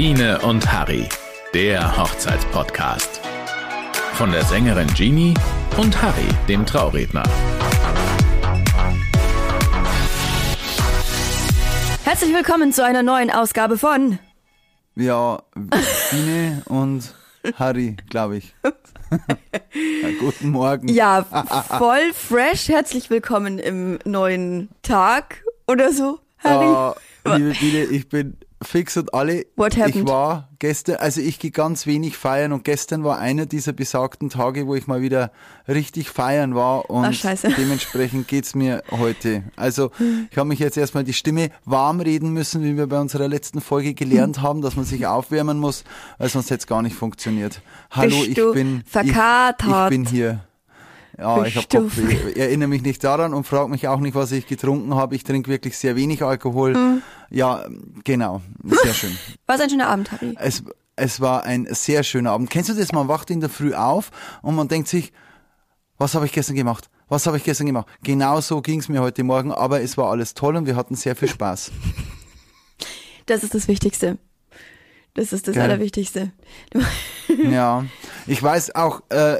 Biene und Harry, der Hochzeitspodcast. Von der Sängerin Jeannie und Harry, dem Trauredner. Herzlich willkommen zu einer neuen Ausgabe von Ja, Biene und Harry, glaube ich. ja, guten Morgen. Ja, voll fresh. Herzlich willkommen im neuen Tag oder so, Harry. Uh, liebe Biene, ich bin fix und alle. What happened? Ich war gestern, also ich gehe ganz wenig feiern und gestern war einer dieser besagten Tage, wo ich mal wieder richtig feiern war und Ach, dementsprechend geht's mir heute. Also ich habe mich jetzt erstmal die Stimme warm reden müssen, wie wir bei unserer letzten Folge gelernt haben, dass man sich aufwärmen muss, weil sonst hätte es gar nicht funktioniert. Hallo, Bist ich bin verkatert? Ich, ich bin hier. Ja, ich du Kopfweh. Ich erinnere mich nicht daran und frage mich auch nicht, was ich getrunken habe. Ich trinke wirklich sehr wenig Alkohol. Hm. Ja, genau. Sehr schön. Was ein schöner Abend, Harry. Es, es war ein sehr schöner Abend. Kennst du das? Man wacht in der Früh auf und man denkt sich, was habe ich gestern gemacht? Was habe ich gestern gemacht? Genau so ging es mir heute Morgen, aber es war alles toll und wir hatten sehr viel Spaß. Das ist das Wichtigste. Das ist das Geil. Allerwichtigste. Ja, ich weiß auch, äh,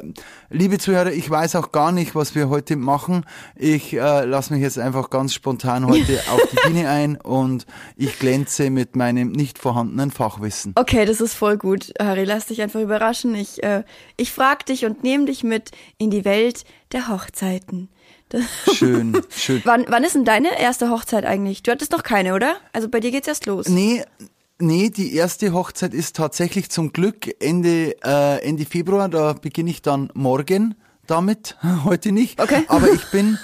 liebe Zuhörer, ich weiß auch gar nicht, was wir heute machen. Ich äh, lasse mich jetzt einfach ganz spontan heute auf die Bühne ein und ich glänze mit meinem nicht vorhandenen Fachwissen. Okay, das ist voll gut, Harry. Lass dich einfach überraschen. Ich, äh, ich frag dich und nehme dich mit in die Welt der Hochzeiten. Das Schön, schön. wann, wann ist denn deine erste Hochzeit eigentlich? Du hattest noch keine, oder? Also bei dir geht's erst los. Nee, nee, die erste Hochzeit ist tatsächlich zum Glück Ende, äh, Ende Februar. Da beginne ich dann morgen damit. Heute nicht. Okay. Aber ich bin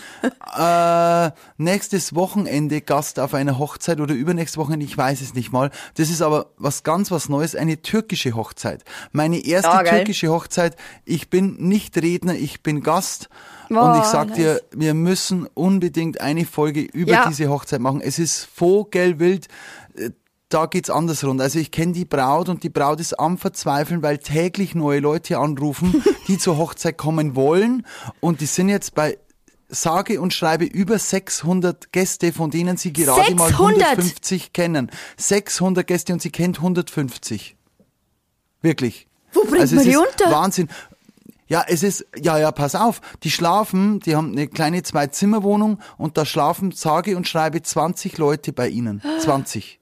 äh, nächstes Wochenende Gast auf einer Hochzeit oder übernächstes Wochenende, ich weiß es nicht mal. Das ist aber was ganz was Neues, eine türkische Hochzeit. Meine erste geil. türkische Hochzeit. Ich bin nicht Redner, ich bin Gast. und Boah, ich sag nice. dir, wir müssen unbedingt eine Folge über Ja. diese Hochzeit machen. Es ist vogelwild. Da geht's anders rund. Also ich kenne die Braut und die Braut ist am Verzweifeln, weil täglich neue Leute anrufen, die zur Hochzeit kommen wollen. Und die sind jetzt bei sage und schreibe über 600 Gäste, von denen sie gerade mal 600? 150 kennen. 600 Gäste und sie kennt 150. Wirklich. Wo bringt also man die unter? Wahnsinn. Ja, es ist, ja, ja, pass auf. Die schlafen, die haben eine kleine Zwei-Zimmer-Wohnung und da schlafen, sage und schreibe 20 Leute bei ihnen. 20.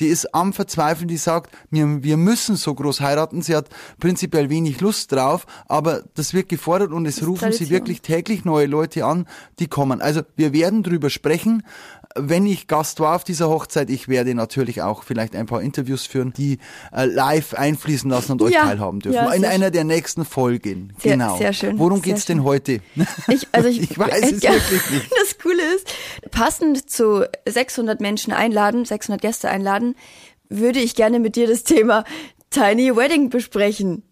Die ist am Verzweifeln, die sagt, wir, wir müssen so groß heiraten. Sie hat prinzipiell wenig Lust drauf, aber das wird gefordert und es rufen sie Tradition. wirklich täglich neue Leute an, die kommen. Also wir werden drüber sprechen. Wenn ich Gast war auf dieser Hochzeit, ich werde natürlich auch vielleicht ein paar Interviews führen, die äh, live einfließen lassen und euch Ja. teilhaben dürfen. Ja, In einer der nächsten Folgen. Sehr- genau. sehr schön, Worum sehr geht's denn heute? Ich, also ich, Ich weiß es ja, wirklich nicht. Das Coole ist, passend zu 600 Menschen einladen, 600 Gäste einladen, würde ich gerne mit dir das Thema Tiny Wedding besprechen.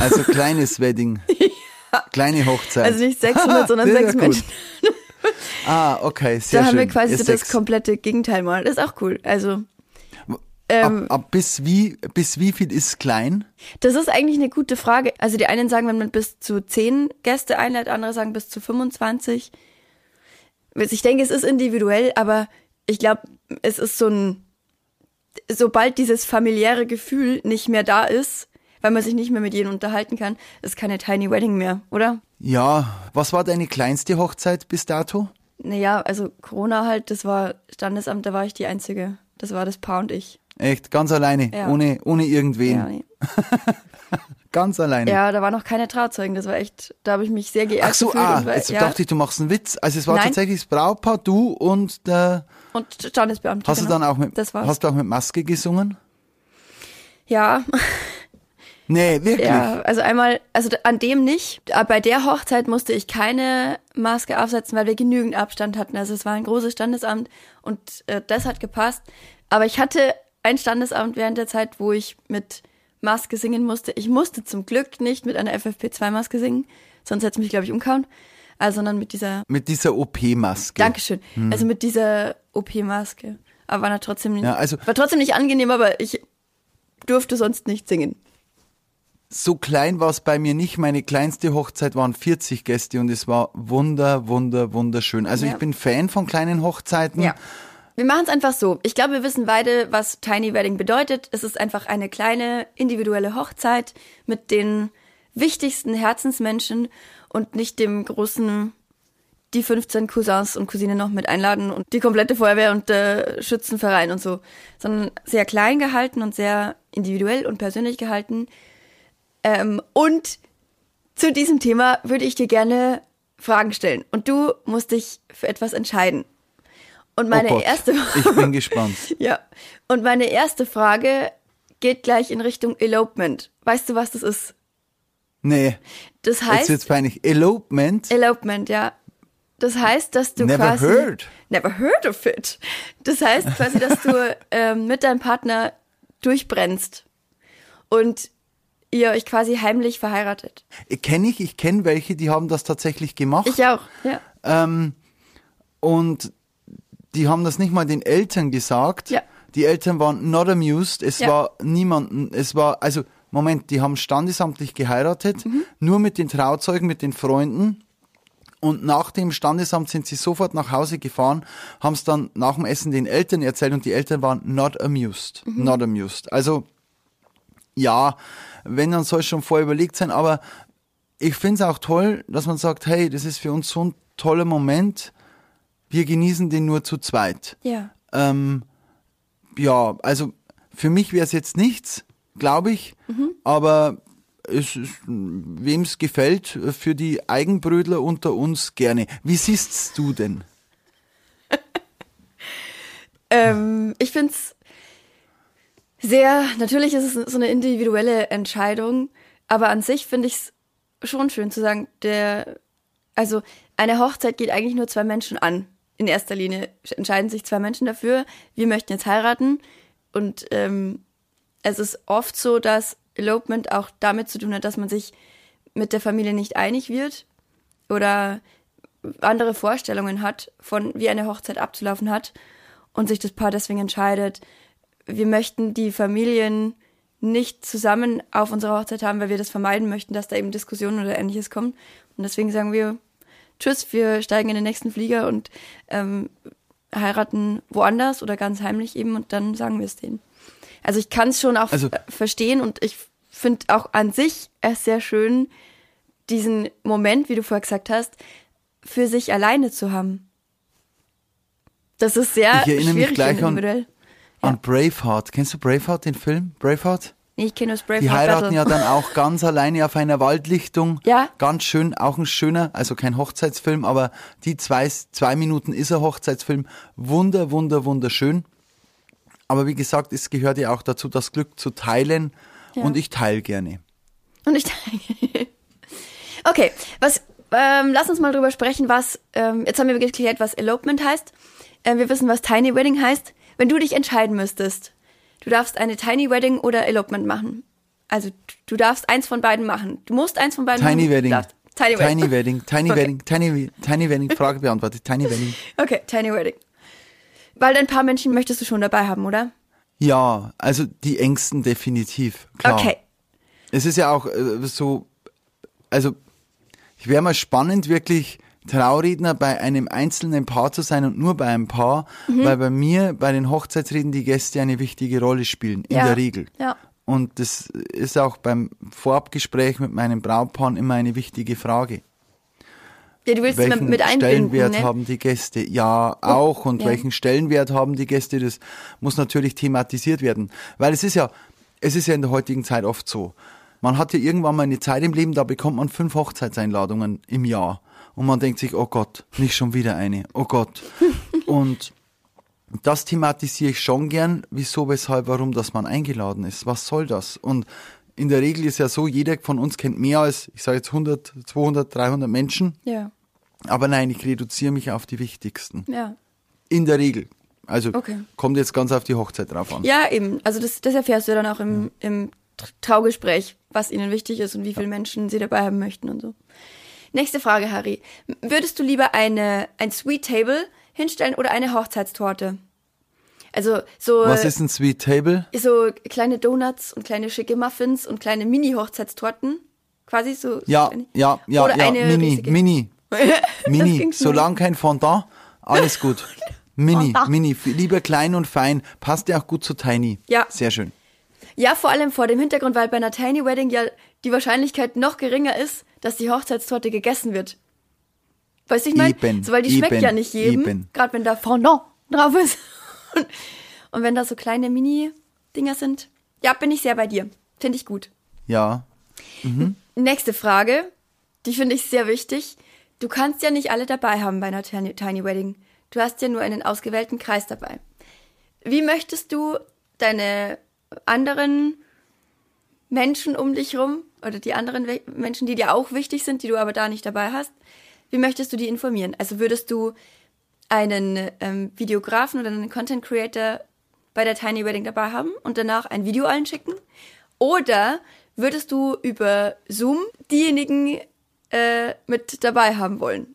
Also kleines Wedding. Kleine Hochzeit. Also nicht 600, sondern sechs gut. Ah, okay, sehr Da haben schön. wir quasi so das komplette Gegenteil mal. Das ist auch cool. Also, ab, ähm, ab bis wie bis wie viel ist klein? das ist eigentlich eine gute Frage. Also die einen sagen, wenn man bis zu 10 Gäste einlädt, andere sagen bis zu 25. Also Ich denke, es ist individuell, aber ich glaube, es ist so ein, sobald dieses familiäre Gefühl nicht mehr da ist, weil man sich nicht mehr mit jedem unterhalten kann, ist keine Tiny Wedding mehr, oder? Ja, was war deine kleinste Hochzeit bis dato? Naja, also Corona halt, das war Standesamt, da war ich die Einzige. Das war das Paar und ich. Echt, ganz alleine, Ja. ohne ohne irgendwen. Ja, nee. Ganz alleine. ja, da waren noch keine Trauzeugen, das war echt, da habe ich mich sehr geehrt Ach so, gefühlt. ah, und war, jetzt ja, dachte ich, du machst einen Witz. Also es war Nein. tatsächlich das Brautpaar, du und der und Standesbeamte. Hast genau. du dann auch mit Das war's. hast du auch mit Maske gesungen? ja, Nee, wirklich. ja, also einmal, also an dem nicht. Aber Bei der Hochzeit musste ich keine Maske aufsetzen, weil wir genügend Abstand hatten. Also es war ein großes Standesamt und äh, das hat gepasst. Aber ich hatte ein Standesamt während der Zeit, wo ich mit Maske singen musste. Ich musste zum Glück nicht mit einer FFP2-Maske singen, sonst hätte es mich, glaube ich, umgehauen. Also, sondern mit dieser, Mit dieser OP-Maske. Dankeschön, also mit dieser OP-Maske. Aber war, trotzdem nicht, Ja, also- war trotzdem nicht angenehm, aber ich durfte sonst nicht singen. So klein war es bei mir nicht. Meine kleinste Hochzeit waren 40 Gäste und es war wunder, wunder, wunderschön. Also Ja. ich bin Fan von kleinen Hochzeiten. Ja. Wir machen es einfach so. Ich glaube, wir wissen beide, was Tiny Wedding bedeutet. Es ist einfach eine kleine individuelle Hochzeit mit den wichtigsten Herzensmenschen und nicht dem großen die 15 Cousins und Cousinen noch mit einladen und die komplette Feuerwehr und der Schützenverein und so, sondern sehr klein gehalten und sehr individuell und persönlich gehalten. Ähm, und zu diesem Thema würde ich dir gerne Fragen stellen und du musst dich für etwas entscheiden. Und meine oh Gott, erste Ich bin gespannt. ja. Und meine erste Frage geht gleich in Richtung Elopement. Weißt du, was das ist? Nee, Das jetzt heißt wird's peinlich. Elopement? Elopement, ja. Das heißt, dass du Never quasi heard. Never heard of it. Das heißt quasi, dass du ähm, mit deinem Partner durchbrennst und ihr euch quasi heimlich verheiratet. Kenne ich, ich kenne welche, die haben das tatsächlich gemacht. Ich auch, ja. Ähm, und die haben das nicht mal den Eltern gesagt. Ja. Die Eltern waren not amused. Es Ja. war niemanden, es war, also, Moment, die haben standesamtlich geheiratet, Mhm. nur mit den Trauzeugen, mit den Freunden. Und nach dem Standesamt sind sie sofort nach Hause gefahren, haben es dann nach dem Essen den Eltern erzählt und die Eltern waren not amused. Mhm. Not amused. Also, ja, wenn, dann soll es schon vorher überlegt sein, aber ich finde es auch toll, dass man sagt, hey, das ist für uns so ein toller Moment, wir genießen den nur zu zweit. Ja. Ähm, ja, also für mich wäre es jetzt nichts, glaube ich, aber es ist, wem es gefällt, für die Eigenbrödler unter uns gerne. Wie siehst du denn? Ähm, ich find's sehr, natürlich ist es so eine individuelle Entscheidung, aber an sich finde ich es schon schön zu sagen, der, also eine Hochzeit geht eigentlich nur zwei Menschen an. In erster Linie entscheiden sich zwei Menschen dafür, wir möchten jetzt heiraten und ähm, es ist oft so, dass Elopement auch damit zu tun hat, dass man sich mit der Familie nicht einig wird oder andere Vorstellungen hat, von wie eine Hochzeit abzulaufen hat und sich das Paar deswegen entscheidet, wir möchten die Familien nicht zusammen auf unserer Hochzeit haben, weil wir das vermeiden möchten, dass da eben Diskussionen oder ähnliches kommen. Und deswegen sagen wir, tschüss, wir steigen in den nächsten Flieger und ähm, heiraten woanders oder ganz heimlich eben und dann sagen wir es denen. Also ich kann es schon auch Also- äh, verstehen und ich finde auch an sich es sehr schön, diesen Moment, wie du vorher gesagt hast, für sich alleine zu haben. Das ist sehr erinnere mich schwierig gleich und an- An Braveheart. Kennst du Braveheart, den Film? Braveheart? Ich kenne das Braveheart Die heiraten Battle. ja dann auch ganz alleine auf einer Waldlichtung. Ja. Ganz schön, auch ein schöner, also kein Hochzeitsfilm, aber die zwei, zwei Minuten ist ein Hochzeitsfilm. Wunder, wunder, wunderschön. Aber wie gesagt, es gehört ja auch dazu, das Glück zu teilen. Ja. Und ich teile gerne. Und ich Okay, was, ähm, lass uns mal drüber sprechen, was, ähm, jetzt haben wir geklärt, was Elopement heißt. Ähm, wir wissen, was Tiny Wedding heißt. Wenn du dich entscheiden müsstest, du darfst eine Tiny Wedding oder Elopement machen. Also, du darfst eins von beiden machen. Du musst eins von beiden machen. Tiny du Wedding. Tiny Wedding. Tiny Wedding. Tiny Okay. Wedding. Tiny, Tiny Wedding. Frage beantwortet. Tiny Wedding. Okay, Tiny Wedding. Weil ein paar Menschen möchtest du schon dabei haben, oder? Ja, also die Ängsten definitiv. Klar. Okay. Es ist ja auch äh, so, also ich wäre mal spannend, wirklich Trauredner bei einem einzelnen Paar zu sein und nur bei einem Paar, Mhm. weil bei mir bei den Hochzeitsreden die Gäste eine wichtige Rolle spielen, in Ja. der Regel. Ja. Und das ist auch beim Vorabgespräch mit meinem Brautpaar immer eine wichtige Frage. Ja, du willst welchen mit, Stellenwert ne? haben die Gäste? Ja, auch. Und ja. welchen Stellenwert haben die Gäste? Das muss natürlich thematisiert werden. Weil es ist ja, es ist ja in der heutigen Zeit oft so. Man hat ja irgendwann mal eine Zeit im Leben, da bekommt man fünf Hochzeitseinladungen im Jahr. Und man denkt sich, oh Gott, nicht schon wieder eine. Oh Gott. Und das thematisiere ich schon gern, wieso, weshalb, warum, dass man eingeladen ist. Was soll das? Und in der Regel ist ja so, jeder von uns kennt mehr als, ich sage jetzt 100, 200, 300 Menschen. Ja, Aber nein, ich reduziere mich auf die wichtigsten. ja. In der Regel. Also Okay. kommt jetzt ganz auf die Hochzeit drauf an. Ja, eben. Also das, das erfährst du dann auch im, im Tr- Traugespräch, was ihnen wichtig ist und wie viele Menschen sie dabei haben möchten und so. Nächste Frage, Harry. Würdest du lieber eine, ein Sweet Table hinstellen oder eine Hochzeitstorte? Also so, Was ist ein Sweet Table? so kleine Donuts und kleine schicke Muffins und kleine Mini-Hochzeitstorten. Quasi so. Ja, kleine- ja, ja, Oder ja, eine Mini, riesige. Mini, Mini. Solange kein Fondant, alles gut. Mini. Mini, lieber klein und fein. Passt ja auch gut zu Tiny. Ja. Sehr schön. Ja, vor allem vor dem Hintergrund, weil bei einer Tiny Wedding ja die Wahrscheinlichkeit noch geringer ist, dass die Hochzeitstorte gegessen wird. Weißt du, ich meine? So, weil die schmeckt eben, ja nicht jedem. Gerade wenn da Fondant drauf ist. Und, und wenn da so kleine Mini-Dinger sind. Ja, bin ich sehr bei dir. Finde ich gut. Ja. Nächste Frage, die finde ich sehr wichtig. Du kannst ja nicht alle dabei haben bei einer Tiny, Tiny Wedding. Du hast ja nur einen ausgewählten Kreis dabei. Wie möchtest du deine anderen Menschen um dich rum oder die anderen We Menschen, die dir auch wichtig sind, die du aber da nicht dabei hast, wie möchtest du die informieren? Also würdest du einen ähm, Videografen oder einen Content Creator bei der Tiny Wedding dabei haben und danach ein Video allen schicken? Oder würdest du über Zoom diejenigen äh, mit dabei haben wollen?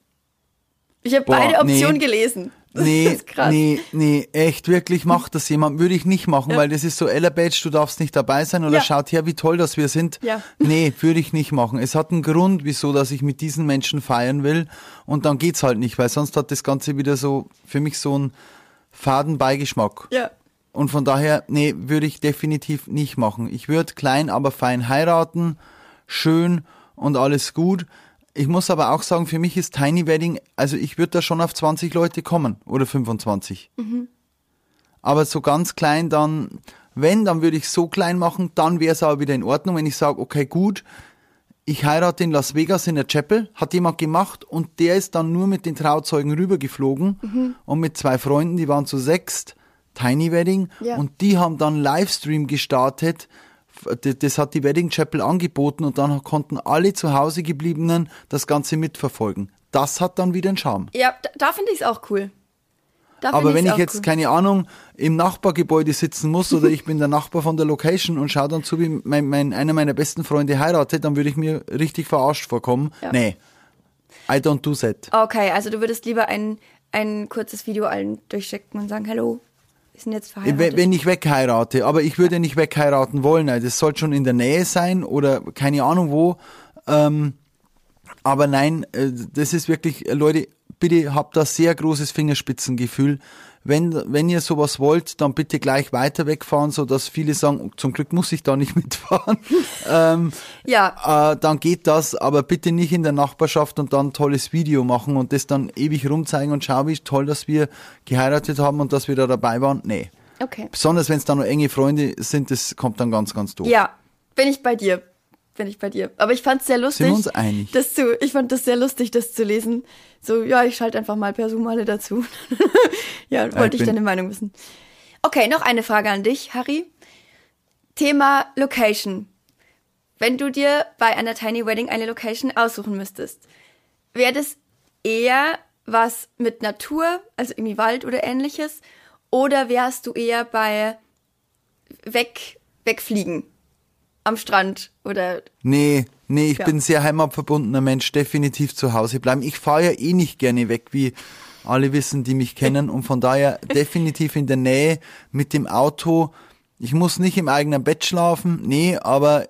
Ich habe beide Optionen nee. gelesen. Das Nee, nee, nee, echt, wirklich macht das jemand, würde ich nicht machen, weil das ist so, Ella Badge, du darfst nicht dabei sein oder Ja. schaut her, wie toll, dass wir sind. Ja. Nee, würde ich nicht machen. Es hat einen Grund, wieso, dass ich mit diesen Menschen feiern will und dann geht's halt nicht, weil sonst hat das Ganze wieder so, für mich so einen faden Beigeschmack. Ja. Und von daher, nee, würde ich definitiv nicht machen. Ich würde klein, aber fein heiraten, schön und alles gut. Ich muss aber auch sagen, für mich ist Tiny Wedding, also ich würde da schon auf 20 Leute kommen oder 25. Aber so ganz klein dann, wenn, dann würde ich so klein machen, dann wäre es aber wieder in Ordnung, wenn ich sage, okay, gut, ich heirate in Las Vegas in der Chapel, hat jemand gemacht und der ist dann nur mit den Trauzeugen rübergeflogen und mit zwei Freunden, die waren zu sechst, Tiny Wedding Ja. und die haben dann Livestream gestartet. Das hat die Wedding Chapel angeboten und dann konnten alle zu Hause gebliebenen das Ganze mitverfolgen. Das hat dann wieder einen Charme. Ja, da, da finde ich es auch cool. Da Aber wenn ich jetzt, cool. keine Ahnung, im Nachbargebäude sitzen muss oder ich bin der Nachbar von der Location und schaue dann zu, wie mein, mein, einer meiner besten Freunde heiratet, dann würde ich mir richtig verarscht vorkommen. Ja. Nee. I don't do that. Okay, also du würdest lieber ein, ein kurzes Video allen durchschicken und sagen, hallo, wir sind jetzt verheiratet. Wenn ich wegheirate, aber ich würde nicht wegheiraten wollen. Also Das soll schon in der Nähe sein oder keine Ahnung wo. Ähm, aber nein, äh, das ist wirklich, äh, Leute, bitte habt da sehr großes Fingerspitzengefühl. Wenn, wenn ihr sowas wollt, dann bitte gleich weiter wegfahren, so dass viele sagen, zum Glück muss ich da nicht mitfahren. ähm, ja, äh, dann geht das, aber bitte nicht in der Nachbarschaft und dann ein tolles Video machen und das dann ewig rumzeigen und schau, wie toll, dass wir geheiratet haben und dass wir da dabei waren. Nee. okay. Besonders wenn es da noch enge Freunde sind, das kommt dann ganz, ganz doof. Ja, bin ich bei dir. Bin ich bei dir. Aber ich fand es sehr lustig. Sind wir uns einig? Das zu, ich fand das sehr lustig, das zu lesen. So, ja, ich schalte einfach mal per Zoom alle dazu. ja, wollte ich bin- deine Meinung wissen. Okay, noch eine Frage an dich, Harry. Thema Location. Wenn du dir bei einer Tiny Wedding eine Location aussuchen müsstest, wäre das eher was mit Natur, also irgendwie Wald oder ähnliches, oder wärst du eher bei weg, wegfliegen am Strand oder Nee, nee, ich Ja. bin ein sehr heimatverbundener Mensch, definitiv zu Hause bleiben. Ich fahre ja eh nicht gerne weg, wie alle wissen, die mich kennen und von daher definitiv in der Nähe mit dem Auto. Ich muss nicht im eigenen Bett schlafen, nee, aber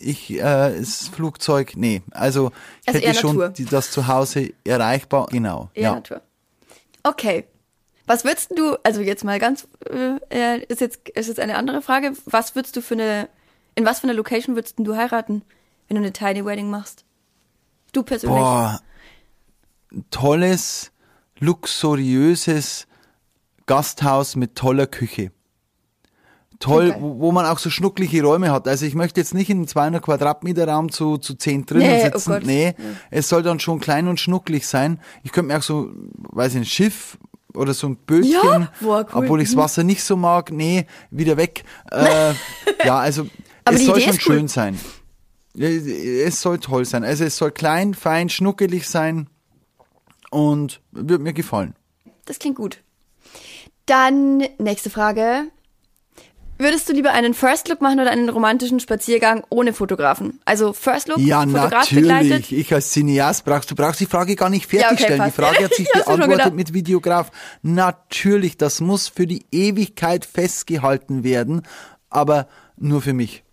ich, äh, das Flugzeug, nee. Also ich Also hätte schon Natur. das zu Hause erreichbar, genau. eher ja. Natur. Okay. Was würdest du, also jetzt mal ganz, äh, ist jetzt ist jetzt eine andere Frage. Was würdest du für eine, in was für eine Location würdest du heiraten, wenn du eine Tiny Wedding machst? Du persönlich. Boah, tolles, luxuriöses Gasthaus mit toller Küche. Toll, Okay. wo, wo man auch so schnucklige Räume hat. Also ich möchte jetzt nicht in einem 200 Quadratmeter Raum zu, zu 10 drinnen Nee, oh sitzen. Gott. nee, es soll dann schon klein und schnucklig sein. Ich könnte mir auch so, weiß ich, ein Schiff oder so ein Bötchen, Ja, boah, cool. obwohl ich das Wasser nicht so mag, nee, wieder weg. Äh, ja, also Aber es die soll Idee schon ist cool. schön sein. Es soll toll sein. Also es soll klein, fein, schnuckelig sein und wird mir gefallen. Das klingt gut. Dann nächste Frage. Würdest du lieber einen First Look machen oder einen romantischen Spaziergang ohne Fotografen? Also First Look, Ja, Fotograf begleitet. natürlich. Ich als Cineast brauchst, du brauchst die Frage gar nicht Ja, okay, fertigstellen. die. Frage hat sich beantwortet mit Videograf. Natürlich, das muss für die Ewigkeit festgehalten werden, aber nur für mich.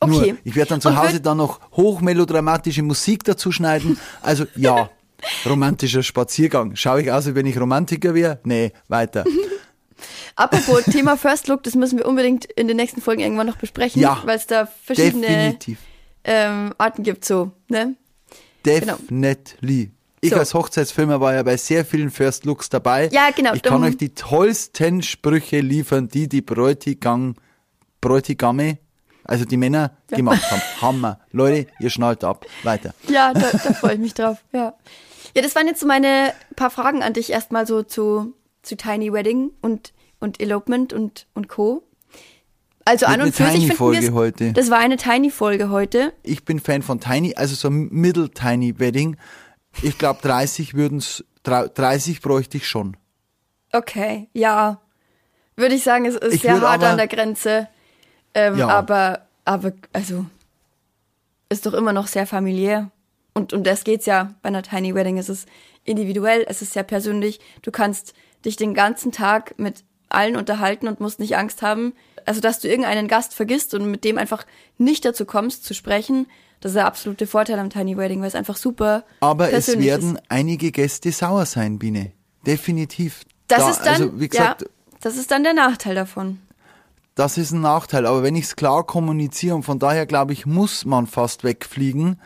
Okay. Nur, ich werde dann zu Hause dann noch hochmelodramatische Musik dazu schneiden. Also ja, Romantischer Spaziergang. Schaue ich aus, wie wenn ich Romantiker wäre? Nee, weiter. Apropos Thema First Look, das müssen wir unbedingt in den nächsten Folgen irgendwann noch besprechen, Ja, weil es da verschiedene ähm, Arten gibt, so, ne? Genau. Definitely. Ich So. als Hochzeitsfilmer war ja bei sehr vielen First Looks dabei. Ja, genau, Ich kann euch die tollsten Sprüche liefern, die die Bräutigam, Bräutigame, also die Männer, gemacht haben. Hammer. Leute, ihr schnallt ab. Weiter. Ja, da, da freue ich mich drauf, ja. Ja, das waren jetzt so meine paar Fragen an dich erstmal so zu, zu Tiny Wedding und, und Elopement und, und Co. Also an und eine für sich finden wir's- heute. Das war eine Tiny-Folge heute. Ich bin Fan von Tiny, also so Middle Tiny Wedding. Ich glaube 30 würden's, 30 bräuchte ich schon. Okay, ja. Würde ich sagen, es ist Ich sehr hart aber- an der Grenze. Ähm, Ja. Aber, aber, also, ist doch immer noch sehr familiär. Und um das geht's ja bei einer Tiny Wedding. Es ist individuell, es ist sehr persönlich. Du kannst dich den ganzen Tag mit allen unterhalten und musst nicht Angst haben. Also, dass du irgendeinen Gast vergisst und mit dem einfach nicht dazu kommst zu sprechen, das ist der absolute Vorteil am Tiny Wedding, weil es einfach super Aber es werden ist. einige Gäste sauer sein, Biene. Definitiv. Das Da- ist dann, also, wie gesagt, ja, das ist dann der Nachteil davon. Das ist ein Nachteil, aber wenn ich es klar kommuniziere und von daher glaube ich, muss man fast wegfliegen,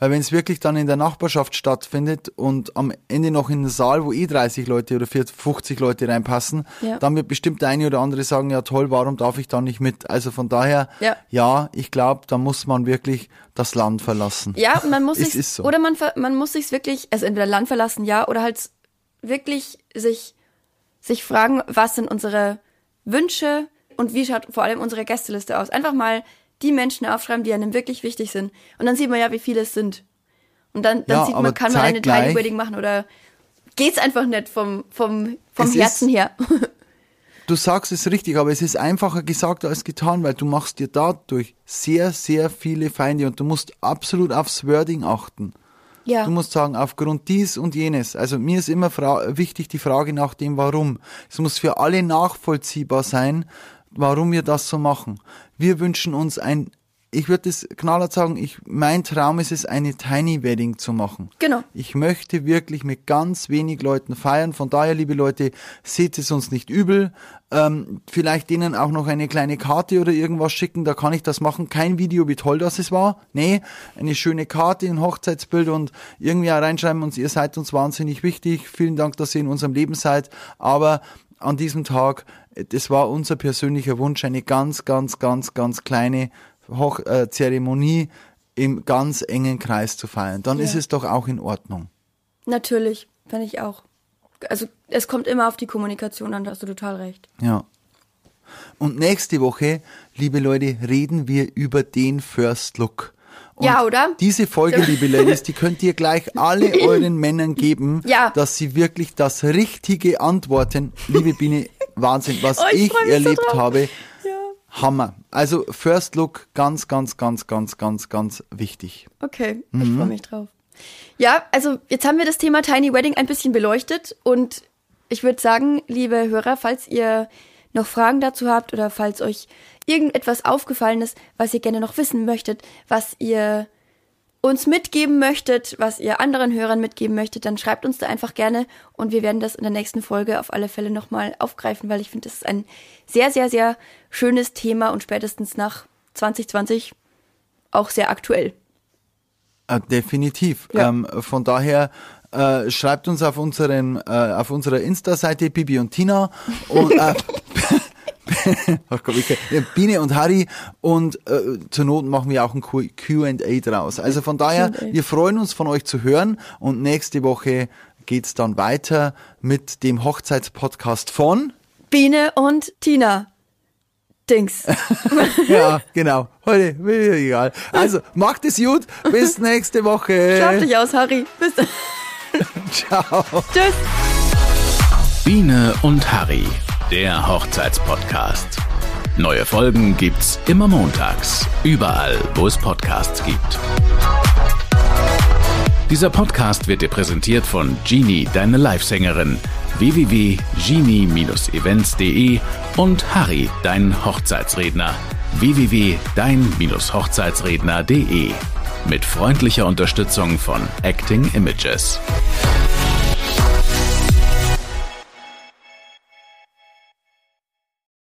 weil wenn es wirklich dann in der Nachbarschaft stattfindet und am Ende noch in einen Saal, wo eh 30 Leute oder 40, 50 Leute reinpassen, Ja. dann wird bestimmt der eine oder andere sagen, ja toll, warum darf ich da nicht mit? Also von daher, Ja. ich glaube, da muss man wirklich das Land verlassen. Ja, man muss sich so. oder man man muss sich wirklich, also entweder Land verlassen, ja, oder halt wirklich sich sich fragen, was sind unsere Wünsche und wie schaut vor allem unsere Gästeliste aus. Einfach mal die Menschen aufschreiben, die einem wirklich wichtig sind. Und dann sieht man ja, wie viele es sind. Und dann, dann Ja, sieht man, kann man eine Tiny Wedding machen oder geht's einfach nicht vom, vom, vom Es Herzen ist- her. Du sagst es richtig, aber es ist einfacher gesagt als getan, weil du machst dir dadurch sehr, sehr viele Feinde und du musst absolut aufs Wording achten. ja. Du musst sagen, aufgrund dies und jenes. Also mir ist immer wichtig die Frage nach dem Warum. Es muss für alle nachvollziehbar sein, warum wir das so machen. Wir wünschen uns ein, ich würde es knallhart sagen, ich, mein Traum ist es, eine Tiny Wedding zu machen. Genau. Ich möchte wirklich mit ganz wenig Leuten feiern. Von daher, liebe Leute, seht es uns nicht übel. Ähm, vielleicht denen auch noch eine kleine Karte oder irgendwas schicken, da kann ich das machen. Kein Video, wie toll das es war. Nee, eine schöne Karte, ein Hochzeitsbild und irgendwie auch reinschreiben uns, ihr seid uns wahnsinnig wichtig. Vielen Dank, dass ihr in unserem Leben seid. Aber an diesem Tag, das war unser persönlicher Wunsch, eine ganz, ganz, ganz, ganz kleine Hoch äh, Zeremonie im ganz engen Kreis zu feiern. Dann ist Ja. es doch auch in Ordnung. Natürlich, finde ich auch. Also es kommt immer auf die Kommunikation an, da hast du total recht. Ja. Und nächste Woche, liebe Leute, reden wir über den First Look. Und Ja, oder? Diese Folge, liebe Ladies, die könnt ihr gleich alle euren Männern geben, Ja. dass sie wirklich das Richtige antworten. Liebe Biene, Wahnsinn, was Oh, ich ich, so erlebt drauf. habe. Ja. Hammer. Also First Look, ganz, ganz, ganz, ganz, ganz, ganz wichtig. Okay, Mhm. ich freue mich drauf. Ja, also jetzt haben wir das Thema Tiny Wedding ein bisschen beleuchtet und ich würde sagen, liebe Hörer, falls ihr noch Fragen dazu habt oder falls euch irgendetwas aufgefallen ist, was ihr gerne noch wissen möchtet, was ihr uns mitgeben möchtet, was ihr anderen Hörern mitgeben möchtet, dann schreibt uns da einfach gerne und wir werden das in der nächsten Folge auf alle Fälle nochmal aufgreifen, weil ich finde, das ist ein sehr, sehr, sehr schönes Thema und spätestens nach 2020 auch sehr aktuell. Äh, definitiv. Ja. Ähm, von daher äh, schreibt uns auf unseren äh, auf unserer Insta-Seite Bibi und Tina und äh, Biene und Harry und äh, zur Not machen wir auch ein Q- Q&A draus. Also von daher, wir freuen uns von euch zu hören und nächste Woche geht's dann weiter mit dem Hochzeitspodcast von Biene und Tina. Dings. ja, genau. Heute mir egal. Also, macht es gut. Bis nächste Woche. Schlaf dich aus, Harry. Bis dann. Ciao. Tschüss. Biene und Harry, der Hochzeitspodcast. Neue Folgen gibt's immer montags, überall, wo es Podcasts gibt. Dieser Podcast wird dir präsentiert von Genie, deine Livesängerin, www.genie-events.de und Harry, dein Hochzeitsredner, www.dein-hochzeitsredner.de. Mit freundlicher Unterstützung von Acting Images.